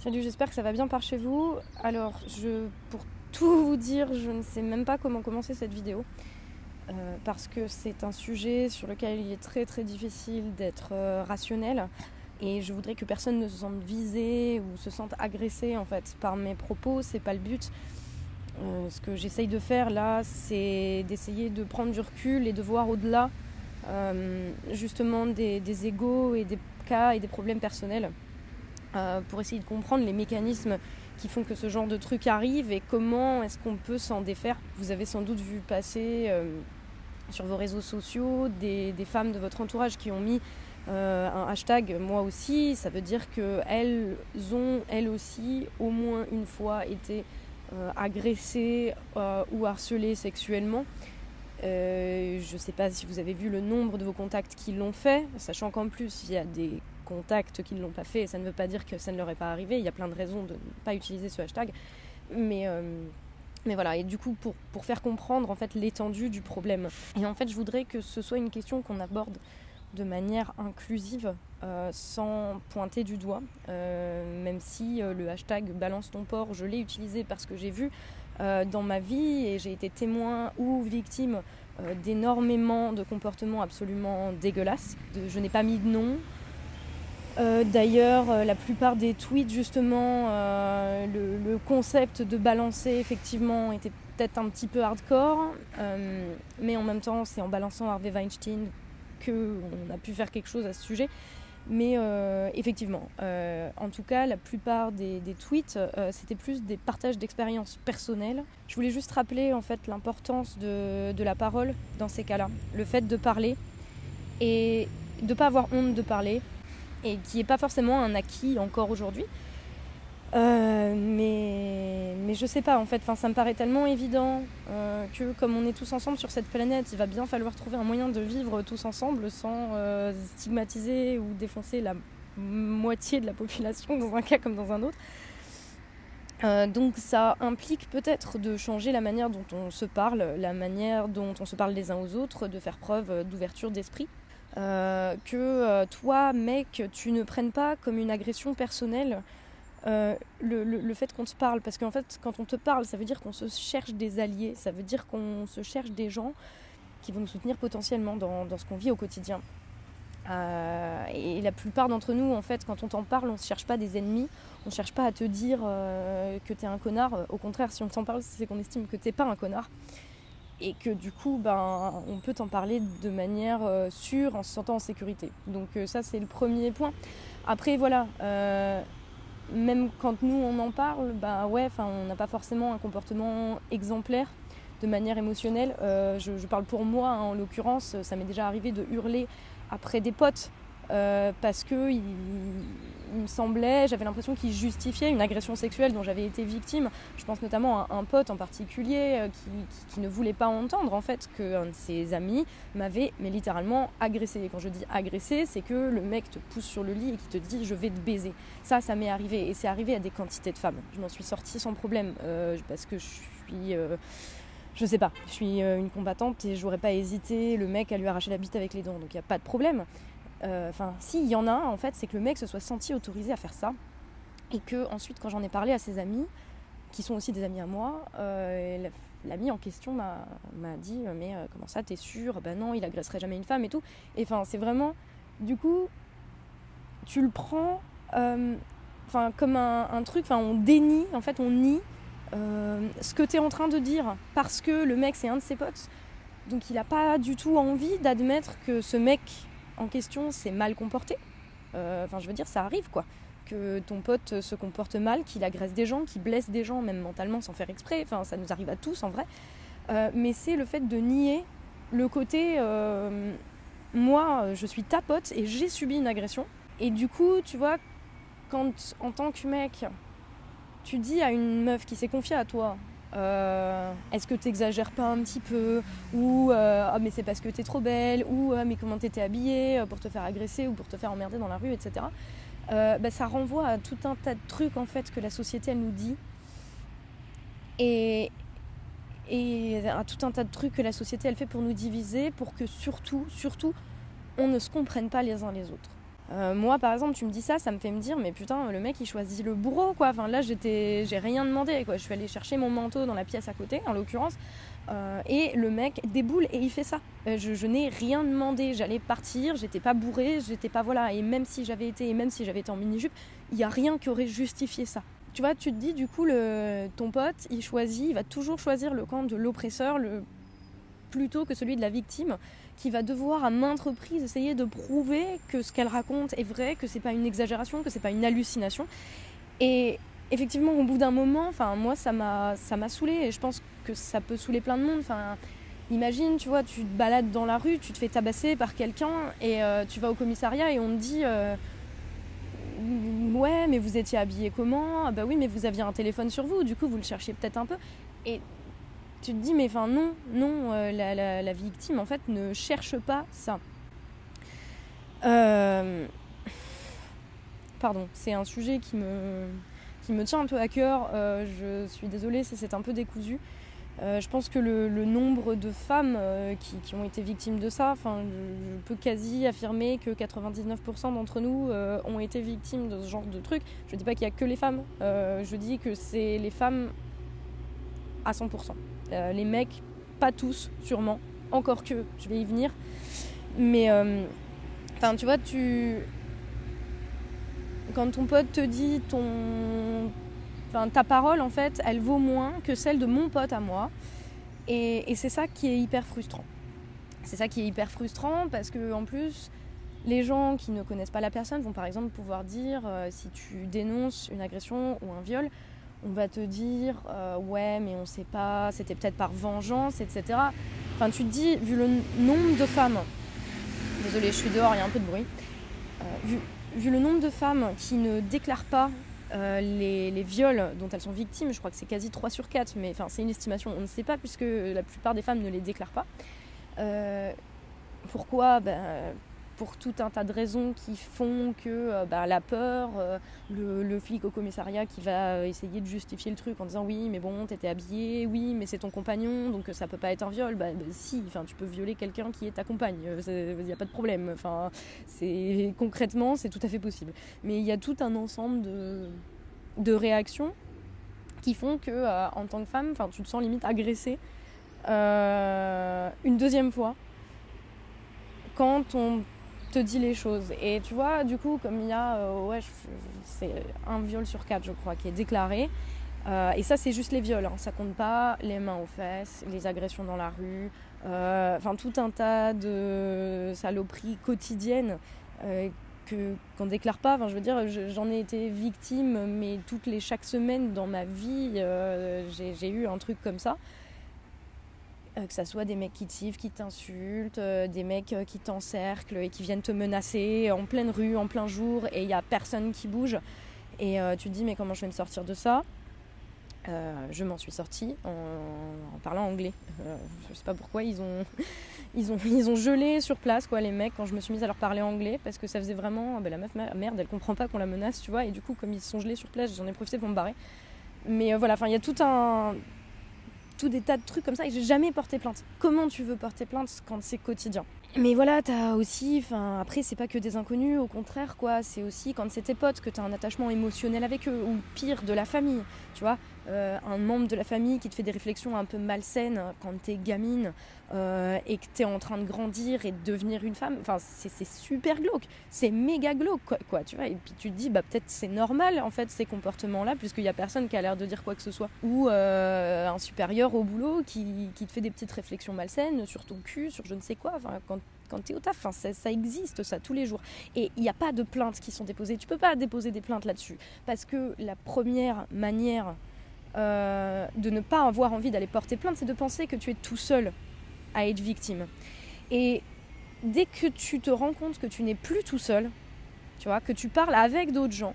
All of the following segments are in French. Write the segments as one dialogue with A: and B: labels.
A: Salut, j'espère que ça va bien par chez vous. Alors, je, pour tout vous dire, je ne sais même pas comment commencer cette vidéo. Euh, parce que c'est un sujet sur lequel il est très très difficile d'être euh, rationnel. Et je voudrais que personne ne se sente visé ou se sente agressé en fait par mes propos, c'est pas le but. Euh, ce que j'essaye de faire là, c'est d'essayer de prendre du recul et de voir au-delà justement des, des égaux et des cas et des problèmes personnels. Euh, pour essayer de comprendre les mécanismes qui font que ce genre de truc arrive et comment est-ce qu'on peut s'en défaire. Vous avez sans doute vu passer euh, sur vos réseaux sociaux des, femmes de votre entourage qui ont mis euh, un hashtag moi aussi. Ça veut dire qu'elles ont elles aussi au moins une fois été agressées ou harcelées sexuellement. je ne sais pas si vous avez vu le nombre de vos contacts qui l'ont fait, sachant qu'en plus il y a des contacts qui ne l'ont pas fait. ça ne veut pas dire que ça ne leur est pas arrivé. Il y a plein de raisons de ne pas utiliser ce hashtag. Mais, euh, mais voilà, et du coup, pour, pour faire comprendre en fait l'étendue du problème. Et en fait, je voudrais que ce soit une question qu'on aborde de manière inclusive, euh, sans pointer du doigt, euh, même si le hashtag balance ton port, je l'ai utilisé parce que j'ai vu dans ma vie et j'ai été témoin ou victime d'énormément de comportements absolument dégueulasses. je n'ai pas mis de nom, euh, d'ailleurs, euh, la plupart des tweets, justement, euh, le, concept de balancer, effectivement, était peut-être un petit peu hardcore. mais en même temps, c'est en balançant Harvey Weinstein qu'on a pu faire quelque chose à ce sujet. Mais effectivement, en tout cas, la plupart des, tweets, c'était plus des partages d'expériences personnelles. Je voulais juste rappeler en fait l'importance de, de la parole dans ces cas-là, le fait de parler et de ne pas avoir honte de parler, et qui n'est pas forcément un acquis encore aujourd'hui. Euh, mais, mais je sais pas en fait, enfin, ça me paraît tellement évident euh, que comme on est tous ensemble sur cette planète, il va bien falloir trouver un moyen de vivre tous ensemble sans euh, stigmatiser ou défoncer la moitié de la population dans un cas comme dans un autre. donc ça implique peut-être de changer la manière dont on se parle, la manière dont on se parle les uns aux autres, de faire preuve d'ouverture d'esprit. Euh, que euh, toi, mec, tu ne prennes pas comme une agression personnelle euh, le, fait qu'on te parle. Parce qu'en fait, quand on te parle, ça veut dire qu'on se cherche des alliés, ça veut dire qu'on se cherche des gens qui vont nous soutenir potentiellement dans, ce qu'on vit au quotidien. et la plupart d'entre nous, en fait, quand on t'en parle, on ne cherche pas des ennemis, on ne cherche pas à te dire que tu es un connard. Au contraire, si on t'en parle, c'est qu'on estime que tu n'es pas un connard et que du coup ben, on peut en parler de manière euh, sûre en se sentant en sécurité. Donc euh, ça c'est le premier point. Après voilà, euh, même quand nous on en parle, bah ouais, on n'a pas forcément un comportement exemplaire de manière émotionnelle. Je, parle pour moi hein, en l'occurrence, ça m'est déjà arrivé de hurler après des potes parce que me semblait, j'avais l'impression qu'il justifiait une agression sexuelle dont j'avais été victime. Je pense notamment à un pote en particulier euh, qui, ne voulait pas entendre en fait qu'un de ses amis m'avait mais littéralement agressé. Et quand je dis agressé, c'est que le mec te pousse sur le lit et qui te dit je vais te baiser. Ça, ça m'est arrivé et c'est arrivé à des quantités de femmes. Je m'en suis sortie sans problème euh, parce que je suis je sais pas, je suis une combattante et j'aurais pas hésité le mec à lui arracher la bite avec les dents, donc il n'y a pas de problème. Euh, enfin, s'il y en a un, en fait, c'est que le mec se soit senti autorisé à faire ça. Et que ensuite, quand j'en ai parlé à ses amis, qui sont aussi des amis à moi, euh, l'ami en question m'a dit Mais euh, comment ça, t'es sûr? Ben non, il agresserait jamais une femme et tout. Et enfin, c'est vraiment. Du coup, tu le prends comme un, truc, enfin, on dénie, en fait, on nie ce que t'es en train de dire parce que le mec, c'est un de ses potes. Donc, il n'a pas du tout envie d'admettre que ce mec en question s'est mal comporté. Euh, enfin, je veux dire, ça arrive quoi. Que ton pote se comporte mal, qu'il agresse des gens, qu'il blesse des gens, même mentalement sans faire exprès. Enfin, ça nous arrive à tous en vrai. Euh, mais c'est le fait de nier le côté euh, moi, je suis ta pote et j'ai subi une agression. Et du coup, tu vois, quand en tant que mec, tu dis à une meuf qui s'est confiée à toi, euh, est-ce que tu exagères pas un petit peu Ou euh, ah, mais c'est parce que tu es trop belle Ou ah, mais comment t'étais habillée pour te faire agresser ou pour te faire emmerder dans la rue, etc. Euh, bah, ça renvoie à tout un tas de trucs en fait que la société nous dit et, et à tout un tas de trucs que la société elle fait pour nous diviser pour que surtout, surtout, on ne se comprenne pas les uns les autres. Euh, moi, par exemple, tu me dis ça, ça me fait me dire, mais putain, le mec, il choisit le bourreau, quoi. Enfin, là, j'étais, j'ai rien demandé, quoi. Je suis allée chercher mon manteau dans la pièce à côté, en l'occurrence, euh, et le mec déboule et il fait ça. Euh, je, n'ai rien demandé. J'allais partir, j'étais pas bourrée, j'étais pas voilà. Et même si j'avais été, et même si j'avais été en mini jupe, il y a rien qui aurait justifié ça. Tu vois, tu te dis du coup, le, ton pote, il choisit, il va toujours choisir le camp de l'oppresseur, plutôt que celui de la victime qui va devoir à maintes reprises essayer de prouver que ce qu'elle raconte est vrai, que c'est pas une exagération, que c'est pas une hallucination. Et effectivement, au bout d'un moment, enfin moi ça m'a ça saoulé et je pense que ça peut saouler plein de monde. Imagine, tu vois, tu te balades dans la rue, tu te fais tabasser par quelqu'un et euh, tu vas au commissariat et on te dit euh, ouais, mais vous étiez habillé comment? Ah Bah oui, mais vous aviez un téléphone sur vous, du coup vous le cherchiez peut-être un peu. Tu te dis, mais enfin non, non, euh, la, victime en fait ne cherche pas ça. Euh, pardon, c'est un sujet qui me, qui me tient un peu à cœur. Euh, je suis désolée c'est un peu décousu. je pense que le, nombre de femmes qui, ont été victimes de ça, je, peux quasi affirmer que 99% d'entre nous ont été victimes de ce genre de truc. Je ne dis pas qu'il n'y a que les femmes, je dis que c'est les femmes à 100%. Euh, les mecs, pas tous, sûrement. Encore que, je vais y venir. Mais, euh, enfin, tu vois, tu. Quand ton pote te dit ton. Enfin, ta parole, en fait, elle vaut moins que celle de mon pote à moi. Et, c'est ça qui est hyper frustrant. C'est ça qui est hyper frustrant parce que, en plus, les gens qui ne connaissent pas la personne vont par exemple pouvoir dire euh, si tu dénonces une agression ou un viol, on va te dire euh, ouais mais on sait pas, c'était peut-être par vengeance, etc. Enfin tu te dis, vu le nombre de femmes, désolée je suis dehors, il y a un peu de bruit, euh, vu, le nombre de femmes qui ne déclarent pas euh, les, les, viols dont elles sont victimes, je crois que c'est quasi 3 sur 4, mais enfin c'est une estimation, on ne sait pas puisque la plupart des femmes ne les déclarent pas. pourquoi ben, pour tout un tas de raisons qui font que euh, bah, la peur, euh, le, flic au commissariat qui va essayer de justifier le truc en disant oui mais bon t'étais habillé, oui mais c'est ton compagnon donc ça peut pas être un viol, bah, bah si, enfin tu peux violer quelqu'un qui est ta compagne, il euh, n'y a pas de problème, enfin c'est concrètement c'est tout à fait possible. Mais il y a tout un ensemble de, de réactions qui font que en tant que femme, tu te sens limite agressée une deuxième fois quand on te dit les choses. Et tu vois, du coup, comme il y a, euh, ouais, c'est un viol sur quatre, je crois, qui est déclaré. Euh, et ça, c'est juste les viols, hein. ça compte pas les mains aux fesses, les agressions dans la rue, euh, enfin tout un tas de saloperies quotidiennes qu'on déclare pas. Enfin, je veux dire, j'en ai été victime, mais toutes les chaque semaine dans ma vie, j'ai eu un truc comme ça. Euh, que ça soit des mecs qui te sifflent, qui t'insultent, euh, des mecs euh, qui t'encerclent et qui viennent te menacer en pleine rue, en plein jour, et il n'y a personne qui bouge. Et tu te dis, mais comment je vais me sortir de ça? Je m'en suis sortie en, parlant anglais. je sais pas pourquoi ils ont, ils ont, ils ont gelé sur place quoi les mecs quand je me suis mise à leur parler anglais parce que ça faisait vraiment, ben, la meuf merde, elle comprend pas qu'on la menace, tu vois. Et du coup comme ils sont gelés sur place, j'en ai profité pour me barrer. Mais voilà, enfin il y a tout un, tout des tas de trucs comme ça et j'ai jamais porté plainte. Comment tu veux porter plainte quand c'est quotidien? Mais voilà, t'as aussi, enfin après c'est pas que des inconnus, au contraire quoi, c'est aussi quand c'est tes potes que t'as un attachement émotionnel avec eux, ou pire de la famille, tu vois, euh, un membre de la famille qui te fait des réflexions un peu malsaines quand t'es gamine euh, et que t'es en train de grandir et de devenir une femme, enfin c'est super glauque, c'est méga glauque quoi, tu vois, et puis tu te dis bah peut-être c'est normal en fait ces comportements-là puisqu'il y a personne qui a l'air de dire quoi que ce soit, ou euh, un supérieur au boulot qui, qui, te fait des petites réflexions malsaines sur ton cul, sur je ne sais quoi, quand quand tu es au taf. Enfin, ça, existe, ça, tous les jours. Et il n'y a pas de plaintes qui sont déposées. Tu peux pas déposer des plaintes là-dessus. Parce que la première manière euh, de ne pas avoir envie d'aller porter plainte, c'est de penser que tu es tout seul à être victime. Et dès que tu te rends compte que tu n'es plus tout seul, tu vois, que tu parles avec d'autres gens,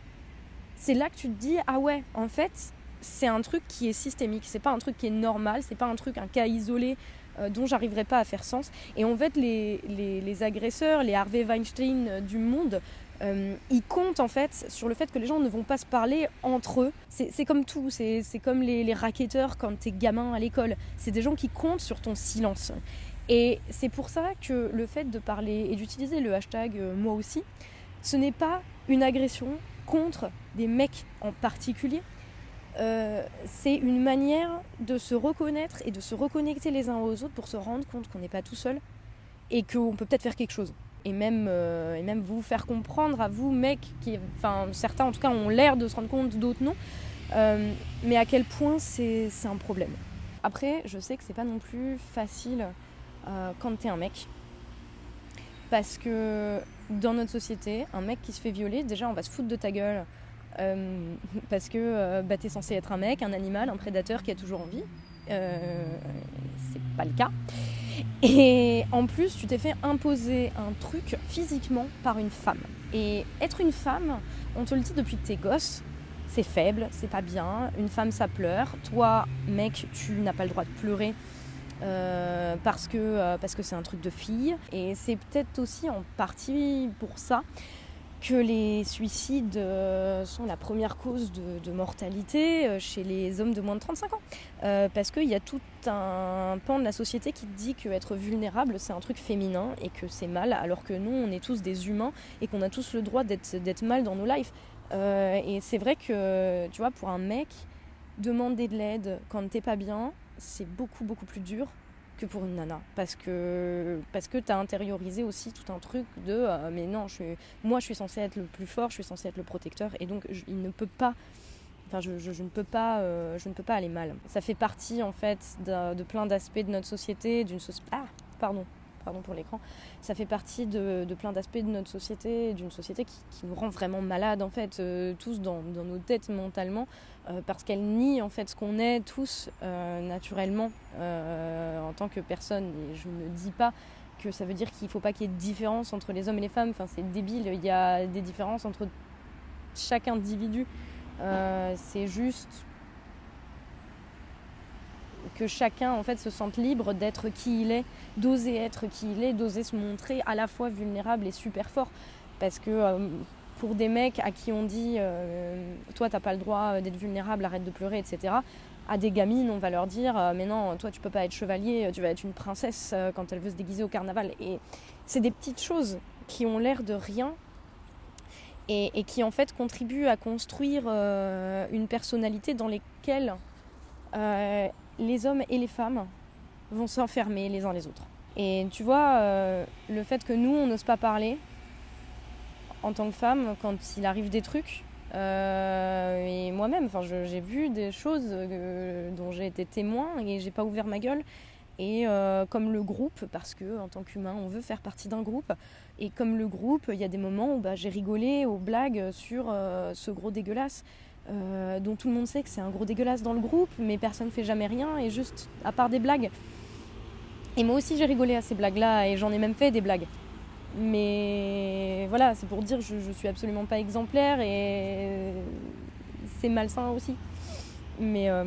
A: c'est là que tu te dis ah ouais, en fait, c'est un truc qui est systémique, c'est pas un truc qui est normal, c'est pas un truc, un cas isolé euh, dont j'arriverai pas à faire sens. Et en fait, les, les, agresseurs, les Harvey Weinstein euh, du monde, euh, ils comptent en fait sur le fait que les gens ne vont pas se parler entre eux. C'est comme tout, c'est comme les, les racketteurs quand t'es gamin à l'école. C'est des gens qui comptent sur ton silence. Et c'est pour ça que le fait de parler et d'utiliser le hashtag moi aussi, ce n'est pas une agression contre des mecs en particulier. Euh, c'est une manière de se reconnaître et de se reconnecter les uns aux autres pour se rendre compte qu'on n'est pas tout seul et qu'on peut peut-être faire quelque chose. Et même, euh, vous faire comprendre à vous, mecs, qui, enfin certains en tout cas ont l'air de se rendre compte, d'autres non, euh, mais à quel point c'est un problème. Après, je sais que c'est pas non plus facile quand t'es un mec. Parce que dans notre société, un mec qui se fait violer, déjà on va se foutre de ta gueule euh, parce que euh, bah, tu es censé être un mec, un animal, un prédateur qui a toujours envie. Euh, c'est pas le cas. Et en plus, tu t'es fait imposer un truc physiquement par une femme. Et être une femme, on te le dit depuis que t'es gosse, c'est faible, c'est pas bien. Une femme, ça pleure. Toi, mec, tu n'as pas le droit de pleurer. parce que parce que c'est un truc de fille et c'est peut-être aussi en partie pour ça que les suicides euh, sont la première cause de, mortalité euh, chez les hommes de moins de 35 ans. Euh, parce qu'il y a tout un pan de la société qui dit qu'être vulnérable, c'est un truc féminin et que c'est mal, alors que nous, on est tous des humains et qu'on a tous le droit d'être mal dans nos lives. et c'est vrai que, tu vois, pour un mec, demander de l'aide quand t'es pas bien, c'est beaucoup, beaucoup plus dur pour une nana. Parce que parce que tu as intériorisé aussi tout un truc de euh, mais non je suis, moi je suis censée être le plus fort je suis censée être le protecteur et donc il ne peut pas enfin je, ne peux pas euh, je ne peux pas aller mal. Ça fait partie en fait de plein d'aspects de notre société d'une société ah pardon pardon pour l'écran, ça fait partie de, plein d'aspects de notre société, d'une société qui, nous rend vraiment malades en fait, euh, tous dans, nos têtes mentalement, euh, parce qu'elle nie en fait ce qu'on est tous euh, naturellement en tant que personne. Et je ne dis pas que ça veut dire qu'il ne faut pas qu'il y ait de différence entre les hommes et les femmes. Enfin, c'est débile. Il y a des différences entre chaque individu. c'est juste que chacun en fait se sente libre d'être qui il est, d'oser être qui il est, d'oser se montrer à la fois vulnérable et super fort. Parce que euh, pour des mecs à qui on dit euh, toi t'as pas le droit d'être vulnérable, arrête de pleurer, etc. À des gamines, on va leur dire euh, mais non, toi tu peux pas être chevalier, tu vas être une princesse quand elle veut se déguiser au carnaval. Et c'est des petites choses qui ont l'air de rien et, qui en fait contribuent à construire une personnalité dans lesquelles les hommes et les femmes vont s'enfermer les uns les autres. Et tu vois, euh, le fait que nous, on n'ose pas parler en tant que femme quand il arrive des trucs, euh, et moi-même, j'ai vu des choses euh, dont j'ai été témoin et j'ai pas ouvert ma gueule. Et comme le groupe, parce que en tant qu'humain, on veut faire partie d'un groupe. Et comme le groupe, il y a des moments où bah, j'ai rigolé aux blagues sur ce gros dégueulasse. Euh, dont tout le monde sait que c'est un gros dégueulasse dans le groupe, mais personne ne fait jamais rien, et juste à part des blagues. Et moi aussi j'ai rigolé à ces blagues-là, et j'en ai même fait des blagues. Mais voilà, c'est pour dire je, je suis absolument pas exemplaire, et c'est malsain aussi. Mais, euh,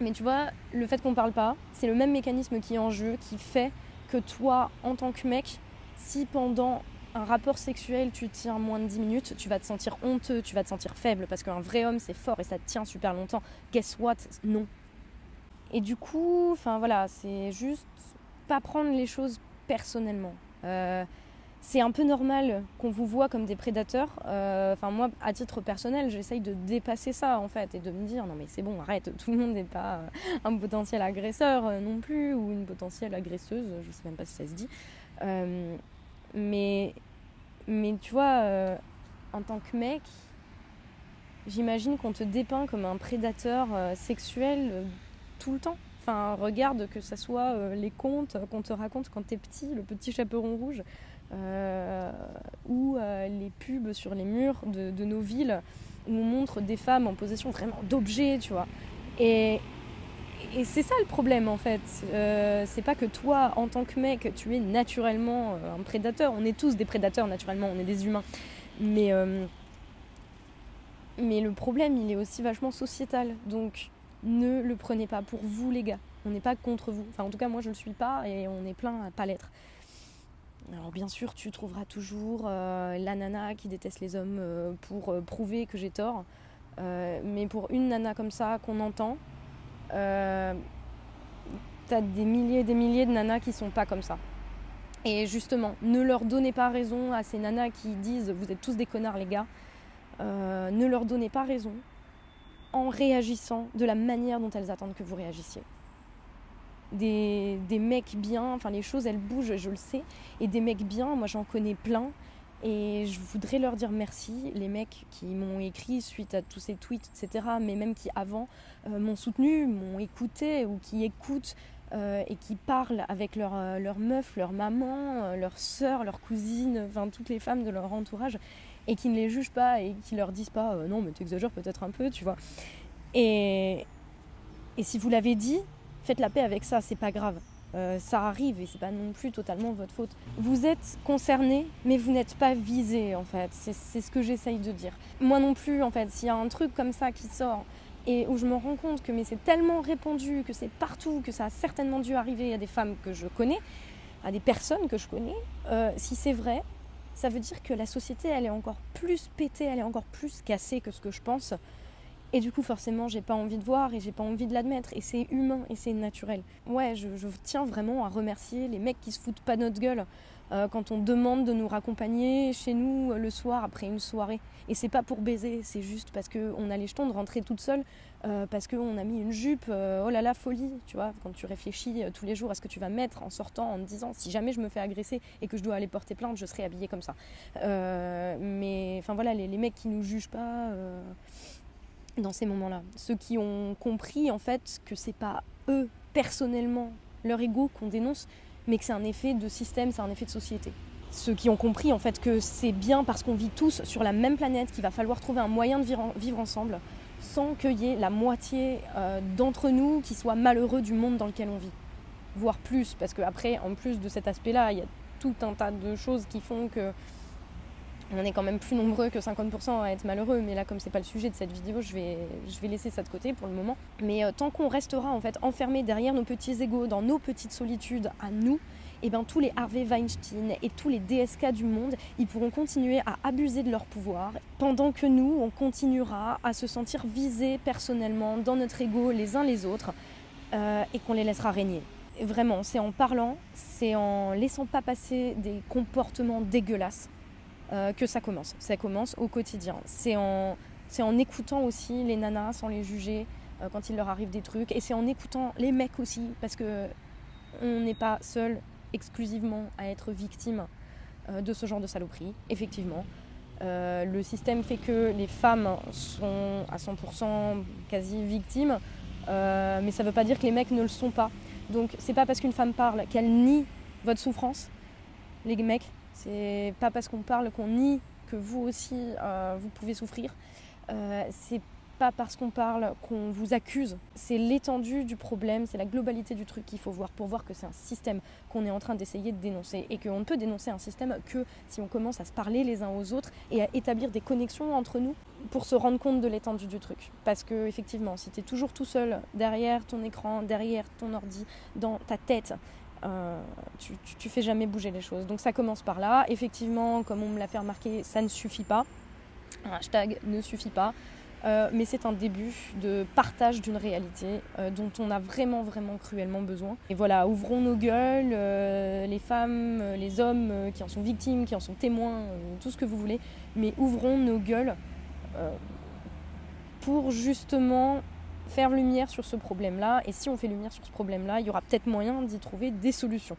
A: mais tu vois, le fait qu'on parle pas, c'est le même mécanisme qui est en jeu, qui fait que toi, en tant que mec, si pendant un rapport sexuel, tu tiens moins de 10 minutes, tu vas te sentir honteux, tu vas te sentir faible, parce qu'un vrai homme, c'est fort et ça tient super longtemps. Guess what? Non. Et du coup, enfin voilà, c'est juste pas prendre les choses personnellement. Euh, c'est un peu normal qu'on vous voit comme des prédateurs. Euh, enfin, moi, à titre personnel, j'essaye de dépasser ça, en fait, et de me dire non, mais c'est bon, arrête, tout le monde n'est pas un potentiel agresseur euh, non plus, ou une potentielle agresseuse, je sais même pas si ça se dit. Mais, mais tu vois, euh, en tant que mec, j'imagine qu'on te dépeint comme un prédateur euh, sexuel euh, tout le temps. Enfin, regarde que ce soit les contes qu'on te raconte quand t'es petit, le petit chaperon rouge, ou les pubs sur les murs de, de, nos villes où on montre des femmes en possession vraiment d'objets, tu vois. Et, et c'est ça le problème en fait. Euh, c'est pas que toi, en tant que mec, tu es naturellement euh, un prédateur. On est tous des prédateurs naturellement, on est des humains. Mais, euh, mais le problème, il est aussi vachement sociétal. Donc ne le prenez pas pour vous, les gars. On n'est pas contre vous. Enfin, en tout cas, moi, je ne le suis pas et on est plein à pas l'être. Alors bien sûr, tu trouveras toujours la nana qui déteste les hommes pour prouver que j'ai tort. mais pour une nana comme ça qu'on entend, euh, t'as des milliers et des milliers de nanas qui sont pas comme ça. Et justement, ne leur donnez pas raison à ces nanas qui disent vous êtes tous des connards les gars. Euh, ne leur donnez pas raison en réagissant de la manière dont elles attendent que vous réagissiez. Des, des mecs bien, enfin les choses elles bougent, je le sais, et des mecs bien, moi j'en connais plein, et je voudrais leur dire merci, les mecs qui m'ont écrit suite à tous ces tweets, etc., mais même qui avant euh, m'ont soutenu, m'ont écouté ou qui écoutent euh, et qui parlent avec leur, euh, leur meuf, leur maman, leur soeur, leur cousine, enfin toutes les femmes de leur entourage, et qui ne les jugent pas et qui leur disent pas non, mais tu exagères peut-être un peu, tu vois. Et, et si vous l'avez dit, faites la paix avec ça, c'est pas grave. Euh, ça arrive et c'est pas non plus totalement votre faute. Vous êtes concerné, mais vous n'êtes pas visé en fait. C'est ce que j'essaye de dire. Moi non plus en fait. S'il y a un truc comme ça qui sort et où je me rends compte que mais c'est tellement répandu, que c'est partout, que ça a certainement dû arriver à des femmes que je connais, à des personnes que je connais, euh, si c'est vrai, ça veut dire que la société elle est encore plus pétée, elle est encore plus cassée que ce que je pense. Et du coup, forcément, j'ai pas envie de voir et j'ai pas envie de l'admettre. Et c'est humain et c'est naturel. Ouais, je, tiens vraiment à remercier les mecs qui se foutent pas notre gueule euh, quand on demande de nous raccompagner chez nous euh, le soir après une soirée. Et c'est pas pour baiser, c'est juste parce qu'on a les jetons de rentrer toute seule, euh, parce qu'on a mis une jupe, oh là là, folie, tu vois, quand tu réfléchis tous les jours à ce que tu vas mettre en sortant, en te disant si jamais je me fais agresser et que je dois aller porter plainte, je serai habillée comme ça. mais enfin voilà, les, les, mecs qui nous jugent pas dans ces moments-là. Ceux qui ont compris en fait que c'est pas eux personnellement leur ego qu'on dénonce, mais que c'est un effet de système, c'est un effet de société. Ceux qui ont compris en fait que c'est bien parce qu'on vit tous sur la même planète qu'il va falloir trouver un moyen de vivre ensemble sans qu'il y ait la moitié euh, d'entre nous qui soient malheureux du monde dans lequel on vit. Voire plus, parce qu'après, en plus de cet aspect-là, il y a tout un tas de choses qui font que on est quand même plus nombreux que 50% à être malheureux, mais là comme c'est pas le sujet de cette vidéo, je vais, je vais laisser ça de côté pour le moment. Mais euh, tant qu'on restera en fait enfermé derrière nos petits égaux, dans nos petites solitudes à nous, et eh ben tous les Harvey Weinstein et tous les DSK du monde, ils pourront continuer à abuser de leur pouvoir, pendant que nous, on continuera à se sentir visés personnellement dans notre ego les uns les autres, euh, et qu'on les laissera régner. vraiment, c'est en parlant, c'est en laissant pas passer des comportements dégueulasses euh, que ça commence. Ça commence au quotidien. C'est en, en écoutant aussi les nanas sans les juger euh, quand il leur arrive des trucs. Et c'est en écoutant les mecs aussi, parce que on n'est pas seul exclusivement à être victime euh, de ce genre de saloperie, effectivement. le système fait que les femmes sont à 100% quasi victimes, mais ça ne veut pas dire que les mecs ne le sont pas. Donc c'est pas parce qu'une femme parle qu'elle nie votre souffrance. Les mecs, c'est pas parce qu'on parle qu'on nie que vous aussi euh, vous pouvez souffrir. Euh, c'est pas parce qu'on parle qu'on vous accuse. C'est l'étendue du problème, c'est la globalité du truc qu'il faut voir pour voir que c'est un système qu'on est en train d'essayer de dénoncer et qu'on ne peut dénoncer un système que si on commence à se parler les uns aux autres et à établir des connexions entre nous pour se rendre compte de l'étendue du truc. Parce que effectivement, si tu es toujours tout seul derrière ton écran, derrière ton ordi, dans ta tête, euh, tu, fais jamais bouger les choses. Donc ça commence par là. Effectivement, comme on me l'a fait remarquer, ça ne suffit pas. Un hashtag ne suffit pas. Euh, mais c'est un début de partage d'une réalité euh, dont on a vraiment, vraiment cruellement besoin. Et voilà, ouvrons nos gueules, les femmes, les hommes qui en sont victimes, qui en sont témoins, tout ce que vous voulez, mais ouvrons nos gueules pour justement faire lumière sur ce problème-là. Et si on fait lumière sur ce problème-là, il y aura peut-être moyen d'y trouver des solutions.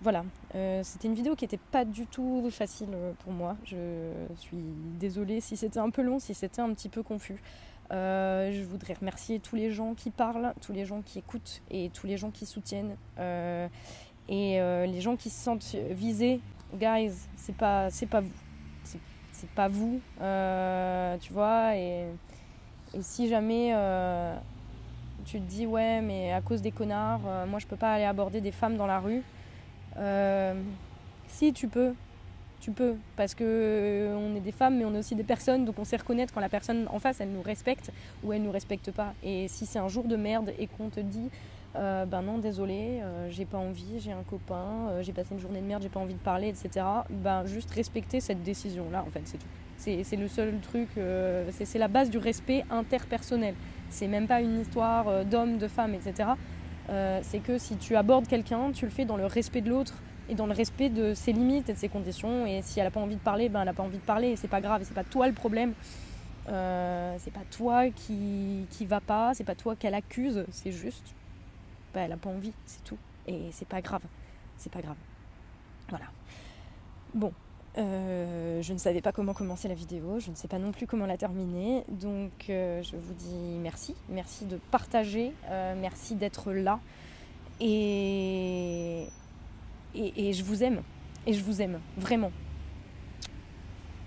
A: Voilà, euh, c'était une vidéo qui n'était pas du tout facile euh, pour moi. Je suis désolée si c'était un peu long, si c'était un petit peu confus. Euh, je voudrais remercier tous les gens qui parlent, tous les gens qui écoutent et tous les gens qui soutiennent. et les gens qui se sentent visés, guys, c'est pas, c'est pas vous. C'est pas vous, tu vois. Et et si jamais euh, tu te dis ouais mais à cause des connards, euh, moi je peux pas aller aborder des femmes dans la rue, euh, si tu peux, tu peux, parce que on est des femmes mais on est aussi des personnes, donc on sait reconnaître quand la personne en face elle nous respecte ou elle nous respecte pas. Et si c'est un jour de merde et qu'on te dit ben non désolé, j'ai pas envie, j'ai un copain, j'ai passé une journée de merde, j'ai pas envie de parler, etc. Ben juste respecter cette décision là en fait c'est tout. C'est le seul truc, euh, c'est la base du respect interpersonnel. C'est même pas une histoire euh, d'homme, de femme, etc. Euh, c'est que si tu abordes quelqu'un, tu le fais dans le respect de l'autre et dans le respect de ses limites et de ses conditions. Et si elle n'a pas envie de parler, ben elle n'a pas envie de parler. Et c'est pas grave, c'est pas toi le problème. C'est pas toi qui, qui va pas, c'est pas toi qu'elle accuse, c'est juste. Ben, elle n'a pas envie, c'est tout. Et c'est pas grave. C'est pas grave. Voilà. Bon, euh, je ne savais pas comment commencer la vidéo, je ne sais pas non plus comment la terminer. Donc euh, je vous dis merci, merci de partager, merci d'être là. Et, et, je vous aime. Et je vous aime, vraiment.